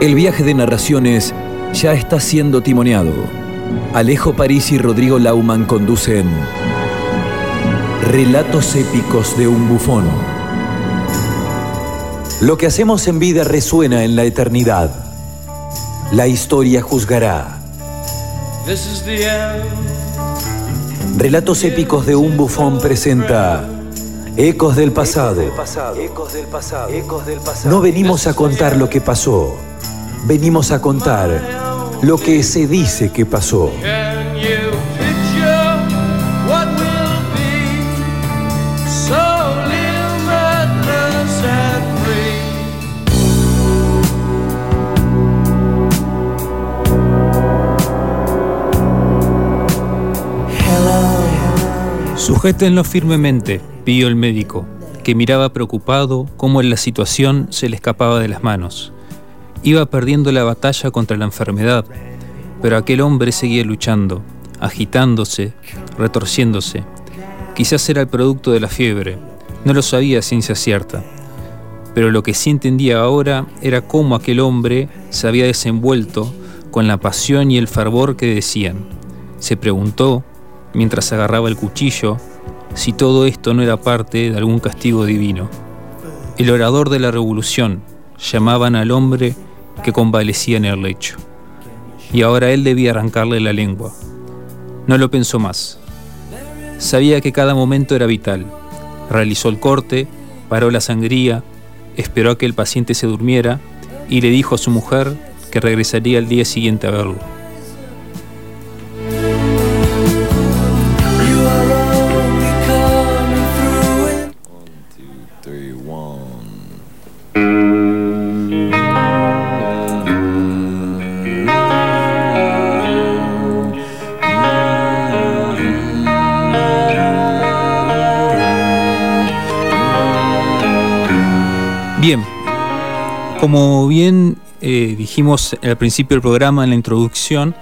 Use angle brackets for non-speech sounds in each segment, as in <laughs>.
El viaje de narraciones ya está siendo timoneado. Alejo París y Rodrigo Lauman conducen Relatos épicos de un bufón. Lo que hacemos en vida resuena en la eternidad. La historia juzgará. Relatos épicos de un bufón presenta Ecos del pasado. No venimos a contar lo que pasó, venimos a contar lo que se dice que pasó. Sujétenlo firmemente, pidió el médico, que miraba preocupado cómo la situación se le escapaba de las manos. Iba perdiendo la batalla contra la enfermedad, pero aquel hombre seguía luchando, agitándose, retorciéndose. Quizás era el producto de la fiebre, no lo sabía ciencia cierta. Pero lo que sí entendía ahora era cómo aquel hombre se había desenvuelto con la pasión y el fervor que decían. Se preguntó mientras agarraba el cuchillo, si todo esto no era parte de algún castigo divino. El orador de la revolución llamaban al hombre que convalecía en el lecho. Y ahora él debía arrancarle la lengua. No lo pensó más. Sabía que cada momento era vital. Realizó el corte, paró la sangría, esperó a que el paciente se durmiera y le dijo a su mujer que regresaría al día siguiente a verlo. Bien, como bien eh, dijimos al principio del programa, en la introducción,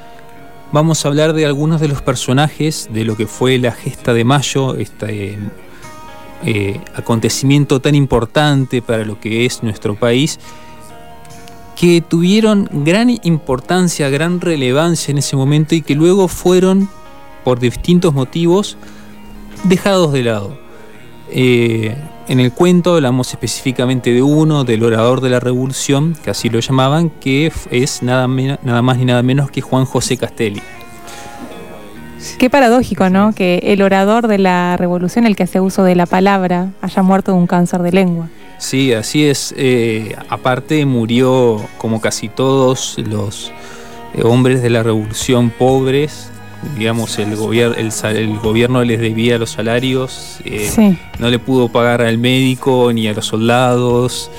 vamos a hablar de algunos de los personajes de lo que fue la gesta de mayo, este eh, acontecimiento tan importante para lo que es nuestro país, que tuvieron gran importancia, gran relevancia en ese momento y que luego fueron, por distintos motivos, dejados de lado. Eh, en el cuento hablamos específicamente de uno, del orador de la revolución, que así lo llamaban, que es nada, nada más ni nada menos que Juan José Castelli. Qué paradójico, ¿no? Que el orador de la revolución, el que hace uso de la palabra, haya muerto de un cáncer de lengua. Sí, así es. Eh, aparte murió como casi todos los eh, hombres de la revolución pobres, digamos, el, gobierno el, gobierno les debía los salarios, eh, no le pudo pagar al médico ni a los soldados,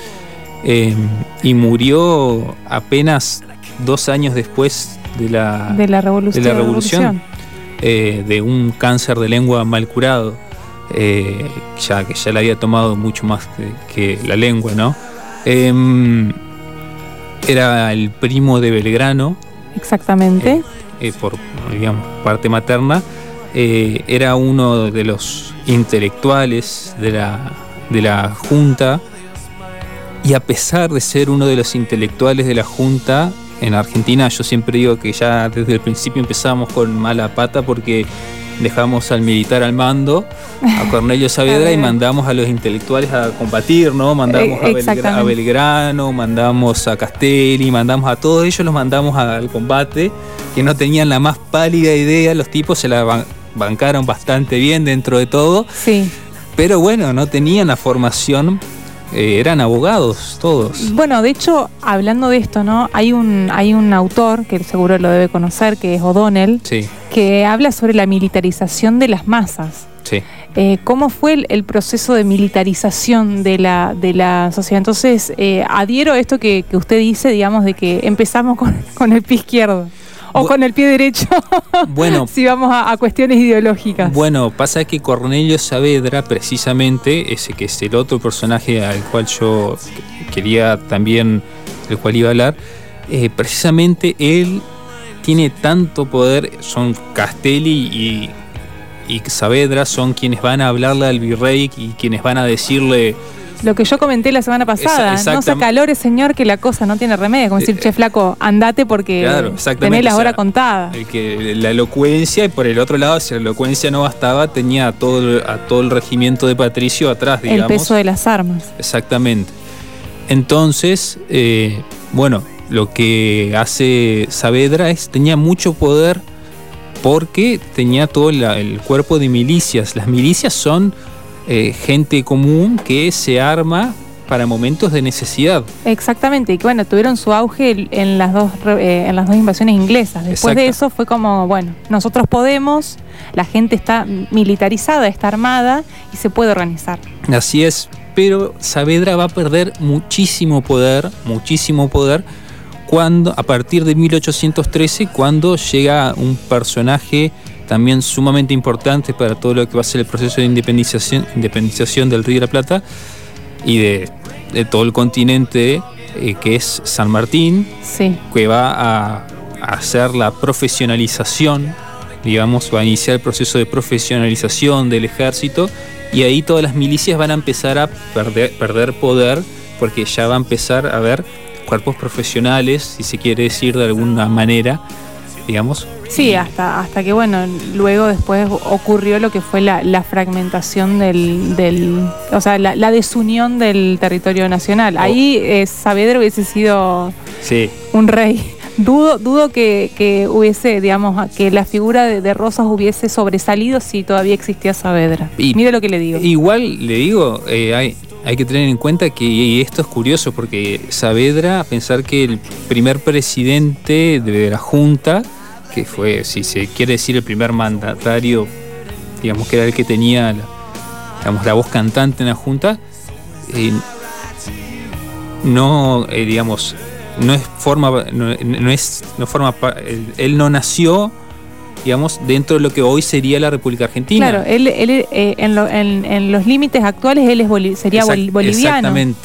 eh, y murió apenas dos años después de la, de la revolución, de, la revolución, eh, de un cáncer de lengua mal curado, ya que ya le había tomado mucho más que, la lengua, ¿no? Em, era el primo de Belgrano. Exactamente. Eh, por digamos, parte materna, eh, era uno de los intelectuales de la, de la Junta y a pesar de ser uno de los intelectuales de la Junta, en Argentina yo siempre digo que ya desde el principio empezamos con mala pata porque dejamos al militar al mando, a <laughs> Cornelio Saavedra, y mandamos a los intelectuales a combatir, ¿no? Mandamos a, Belgrano, mandamos a Castelli, mandamos a todos ellos, los mandamos al combate, que no tenían la más pálida idea, los tipos se la bancaron bastante bien dentro de todo. Sí. Pero bueno, no tenían la formación eh, eran abogados todos. Bueno, de hecho, hablando de esto, ¿no? Hay un, hay un autor que seguro lo debe conocer, que es O'Donnell, que habla sobre la militarización de las masas. Sí. Eh, ¿Cómo fue el, proceso de militarización de la, de la sociedad? Entonces, eh, adhiero a esto que, usted dice, digamos, de que empezamos con, con el pie izquierdo. O con el pie derecho. <laughs> Bueno. si vamos a, cuestiones ideológicas. Bueno, pasa que Cornelio Saavedra, precisamente, ese que es el otro personaje al cual yo quería también, del cual iba a hablar, eh, precisamente él tiene tanto poder, son Castelli y, y Saavedra son quienes van a hablarle al virrey y quienes van a decirle Lo que yo comenté la semana pasada, Esa- no se acalore, señor, que la cosa no tiene remedio. Como decir, Eh, che, flaco, andate porque Claro, tenés la o sea, hora contada. El que, la elocuencia, y por el otro lado, si la elocuencia no bastaba, tenía a todo, el- a todo el regimiento de Patricio atrás, El digamos. peso de las armas. Exactamente. Entonces, eh, bueno, lo que hace Saavedra es, tenía mucho poder porque tenía todo la- el cuerpo de milicias. Las milicias son eh, gente común que se arma para momentos de necesidad. Exactamente, y que bueno, tuvieron su auge en las dos, eh, en las dos invasiones inglesas. Después de eso fue como, bueno, nosotros podemos, la gente está militarizada, está armada y se puede organizar. Así es, pero Saavedra va a perder muchísimo poder, muchísimo poder, cuando, a partir de 1813, cuando llega un personaje también sumamente importante para todo lo que va a ser el proceso de independización, independización del Río de la Plata y de, de todo el continente, eh, que es San Martín, Sí, que va a, a hacer la profesionalización, digamos, va a iniciar el proceso de profesionalización del ejército y ahí todas las milicias van a empezar a perder, perder poder porque ya va a empezar a haber cuerpos profesionales, si se quiere decir de alguna manera, digamos. sí, hasta, hasta que bueno, luego después ocurrió lo que fue la, la fragmentación del, del o sea, la, la desunión del territorio nacional. Oh. Ahí eh, Saavedra hubiese sido Sí, un rey. <laughs> Dudo, dudo que, que hubiese, digamos, que la figura de, de Rosas hubiese sobresalido si todavía existía Saavedra. Y- Mire lo que le digo. Igual le digo, eh, hay, hay que tener en cuenta que y esto es curioso porque Saavedra, pensar que el primer presidente de la Junta, que fue, si se quiere decir, el primer mandatario, digamos que era el que tenía la, digamos, la voz cantante en la Junta, eh, no, eh, digamos, no es forma, no, no es, no forma, él, no nació, digamos, dentro de lo que hoy sería la República Argentina. Claro, él, él, eh, en, lo- en- en los límites actuales él es boli- sería Exact- boliviano. Exactamente.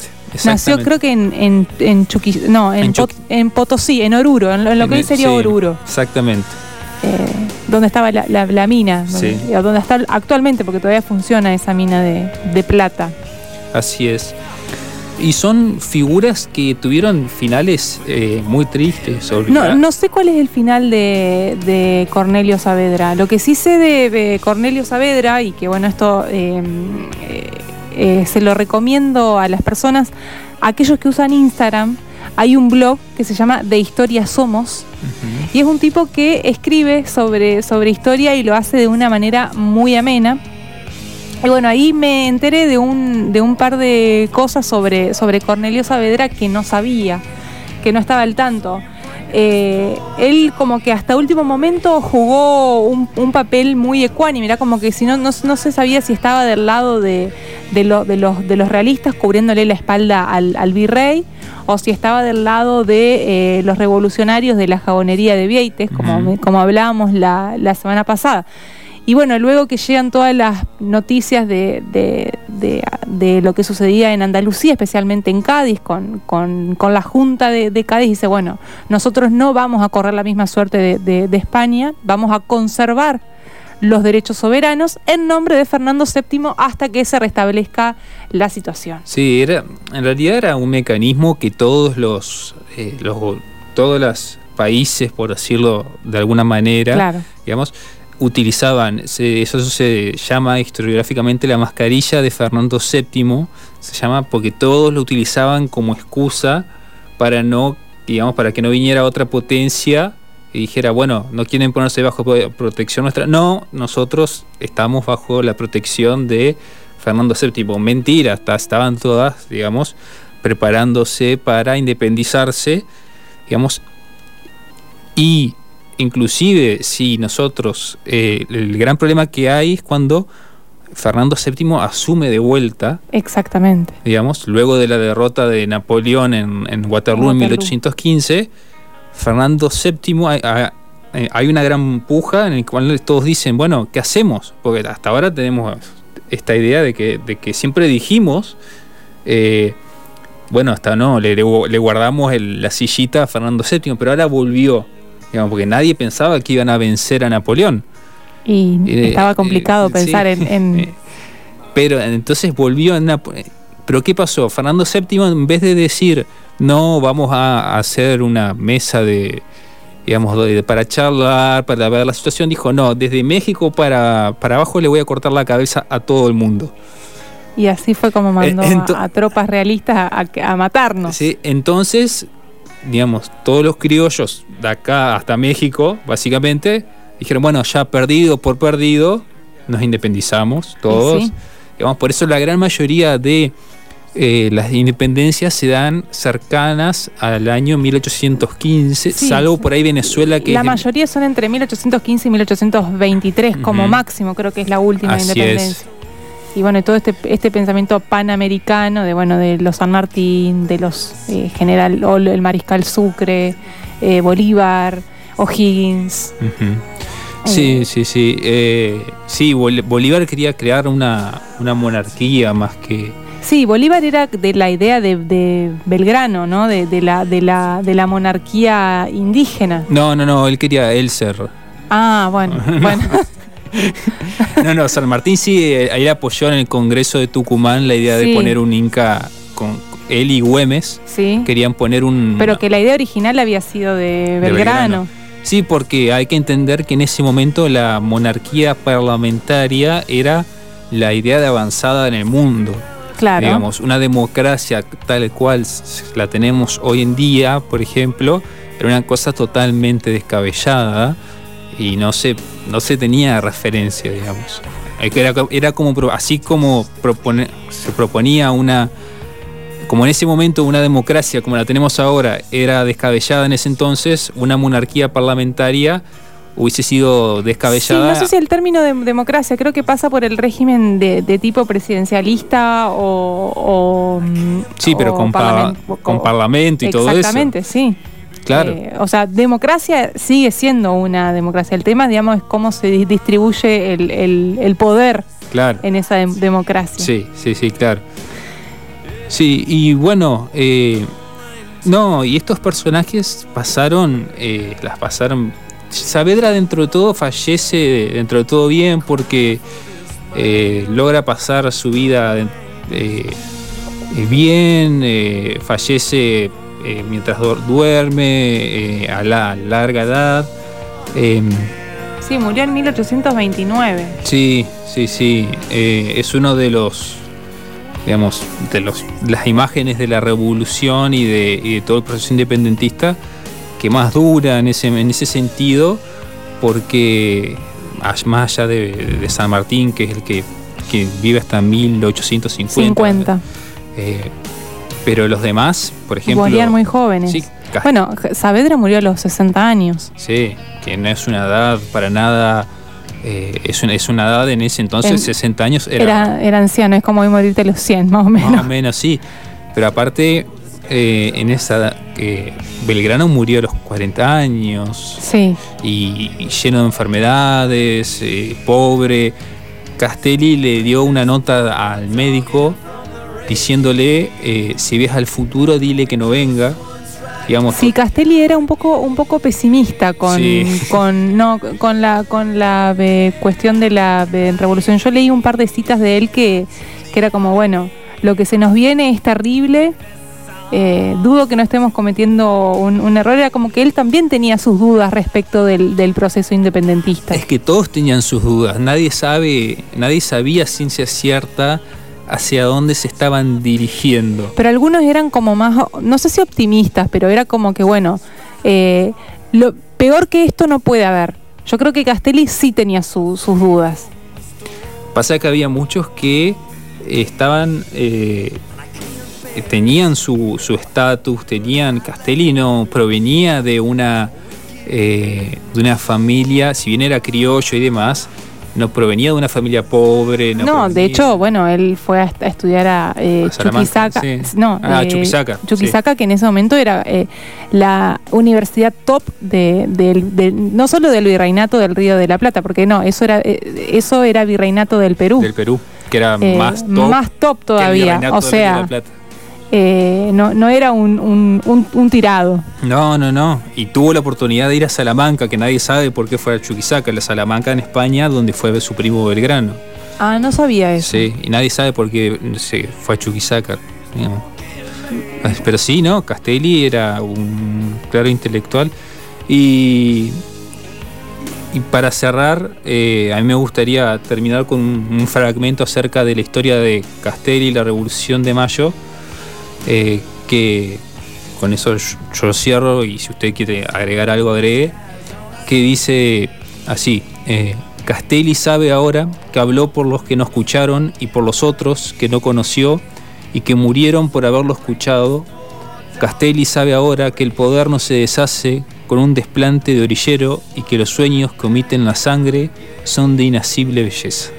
Nació creo que en, en, en Chuqui- no, en, En Pot- en Potosí, en Oruro, en lo, que hoy sería sí, Oruro, Exactamente. eh, donde estaba la, la- la mina, donde, Sí. o donde está actualmente, porque todavía funciona esa mina de, de plata. Así es. Y son figuras que tuvieron finales eh, muy tristes. No, no sé cuál es el final de, de Cornelio Saavedra. Lo que sí sé de, de Cornelio Saavedra, y que bueno, esto eh, eh, se lo recomiendo a las personas, aquellos que usan Instagram, hay un blog que se llama De Historia Somos, y es un tipo que escribe sobre, sobre historia y lo hace de una manera muy amena. Y bueno, ahí me enteré de un, de un par de cosas sobre, sobre Cornelio Saavedra que no sabía, que no estaba al tanto. Eh, él como que hasta último momento jugó un, un papel muy ecuánime, era como que si no, no, no se sabía si estaba del lado de, de, lo- de los, de los realistas cubriéndole la espalda al, al virrey o si estaba del lado de eh, los revolucionarios de la jabonería de Vieites, como, como hablábamos la, la semana pasada. Y bueno, luego que llegan todas las noticias de, de- de- de lo que sucedía en Andalucía, especialmente en Cádiz, con, con- con la Junta de, Cádiz, dice, bueno, nosotros no vamos a correr la misma suerte de España, vamos a conservar los derechos soberanos en nombre de Fernando VII hasta que se restablezca la situación. Sí, era, en realidad era un mecanismo que todos los, eh, los todos los países, por decirlo de alguna manera, Claro. digamos, utilizaban, se- eso se llama historiográficamente la mascarilla de Fernando VII, se llama porque todos lo utilizaban como excusa para no, digamos, para que no viniera otra potencia y dijera, bueno, no quieren ponerse bajo pro- protección nuestra. No, nosotros estamos bajo la protección de Fernando VII. Mentira, hasta estaban todas, digamos, preparándose para independizarse, digamos, y inclusive si nosotros, eh, el gran problema que hay es cuando Fernando VII asume de vuelta, Exactamente. digamos, luego de la derrota de Napoleón en, en Waterloo en Waterloo. 1815, Fernando VII hay, hay- eh, hay una gran puja en la cual todos dicen, bueno, ¿qué hacemos? Porque hasta ahora tenemos esta idea de que, de que siempre dijimos, eh, bueno, hasta no, le, guardamos el- la sillita a Fernando VII, pero ahora volvió, digamos, porque nadie pensaba que iban a vencer a Napoleón. Y Eh, estaba complicado eh, pensar sí. en... en- <laughs> Pero entonces volvió en Napo- Pero ¿qué pasó? Fernando VII, en vez de decir, no, vamos a hacer una mesa de, digamos, para charlar, para ver la situación, dijo, no, desde México para, para abajo le voy a cortar la cabeza a todo el mundo. Y así fue como mandó Eh, ento- a, a tropas realistas a, a matarnos. ¿sí? Entonces, digamos, todos los criollos de acá hasta México, básicamente, dijeron, bueno, ya perdido por perdido, nos independizamos todos. sí. Digamos, por eso la gran mayoría de eh, las independencias se dan cercanas al año 1815, Sí, salvo sí. por ahí Venezuela que La es- mayoría son entre 1815 y 1823, como Ujú. máximo, creo que es la última Así independencia. Y bueno, todo este, este pensamiento panamericano de bueno de los San Martín, de los eh, general el mariscal Sucre, eh, Bolívar, O'Higgins. Sí, Eh. sí, sí. eh, sí, Bol- Bolívar quería crear una, una monarquía más que... Sí, Bolívar era de la idea de, de Belgrano, ¿no? De, de la, de, la, de la monarquía indígena. No, no, no, él quería él ser. Ah, bueno, <laughs> bueno. No, no, San Martín sí, eh, él apoyó en el Congreso de Tucumán la idea Sí. de poner un Inca con él y Güemes. sí. Querían poner un... Pero que la idea original había sido de Belgrano. Belgrano. Sí, porque hay que entender que en ese momento la monarquía parlamentaria era la idea de avanzada en el mundo. Digamos, una democracia tal cual la tenemos hoy en día, por ejemplo, era una cosa totalmente descabellada y no se, no se tenía referencia, digamos. Era, era como, así como se proponía una, como en ese momento una democracia como la tenemos ahora era descabellada en ese entonces, una monarquía parlamentaria hubiese sido Sí, descabellada. no sé si el término de democracia, creo que pasa por el régimen de, de tipo presidencialista o... o, mm, Sí, pero o con, pa- parlamen- con parlamento y todo eso. Exactamente, sí. Claro. Eh, o sea, democracia sigue siendo una democracia. El tema, digamos, es cómo se di- distribuye el, el- el poder claro. en esa dem- democracia. Sí, sí, sí, claro. Sí, y bueno, eh, no, y estos personajes pasaron, eh, las pasaron. Saavedra dentro de todo fallece dentro de todo bien porque eh, logra pasar su vida eh, eh, bien, eh, fallece mientras du- duerme a la larga edad. Em, Sí, murió en 1829. Sí, sí, sí. Es uno de los, digamos, de los, las imágenes de la revolución y de, y de todo el proceso independentista que más dura en ese, en ese sentido, porque más allá de, de San Martín, que es el que, que vive hasta 1850. 50. eh, pero los demás, por ejemplo. Morían muy jóvenes. Sí, Bueno, Saavedra murió a los 60 años. Sí, que no es una edad para nada. eh, es, una, es una edad en ese entonces, En- 60 años, era, Era, era anciano, es como hoy morirte a los 100, más o menos. más o menos sí. Pero aparte, eh, en esa eh, Belgrano murió a los 40 años Sí, y, y lleno de enfermedades, eh, pobre. Castelli le dio una nota al médico diciéndole: eh, si ves al futuro, dile que no venga. Digamos, sí, Castelli era un poco, un poco pesimista con, Sí. con, no, con la, con la eh, cuestión de la revolución. Yo leí un par de citas de él que, que era como, bueno, lo que se nos viene es terrible. Eh, dudo que no estemos cometiendo un, un error. Era como que él también tenía sus dudas respecto del, del proceso independentista. Es que todos tenían sus dudas, nadie sabe, nadie sabía ciencia cierta hacia dónde se estaban dirigiendo. Pero algunos eran como más, no sé si optimistas, pero era como que, bueno, eh, lo peor que esto no puede haber. Yo creo que Castelli sí tenía su- sus dudas. Pasa que había muchos que estaban, eh, tenían su su estatus, tenían Castellino, provenía de una, eh, de una familia, si bien era criollo y demás, no provenía de una familia pobre. No, provenía- de hecho, bueno, él fue a, estudiar a, eh, A Chuquisaca. sí. No, Ah, eh, Chuquisaca, Chuquisaca, que en ese momento era eh, la universidad top de, del- del- no solo del virreinato del Río de la Plata, porque no, eso era, eh, eso era virreinato del Perú. del Perú, que era Eh, más top. más top todavía. O del Río de la sea, Plata. Eh, no, no era un, un- un- un tirado. No, no, no. Y tuvo la oportunidad de ir a Salamanca, que nadie sabe por qué fue a Chuquisaca, la Salamanca en España, donde fue su primo Belgrano. Ah, no sabía eso. Sí, y nadie sabe por qué se fue a Chuquisaca. digamos. Pero sí, ¿no? Castelli era un claro intelectual. Y, y para cerrar, eh, a mí me gustaría terminar con un fragmento acerca de la historia de Castelli y la Revolución de Mayo, eh, que con eso yo, yo cierro y si usted quiere agregar algo, agregue, que dice así, eh, Castelli sabe ahora que habló por los que no escucharon y por los otros que no conoció y que murieron por haberlo escuchado. Castelli sabe ahora que el poder no se deshace con un desplante de orillero y que los sueños que omiten la sangre son de inasible belleza.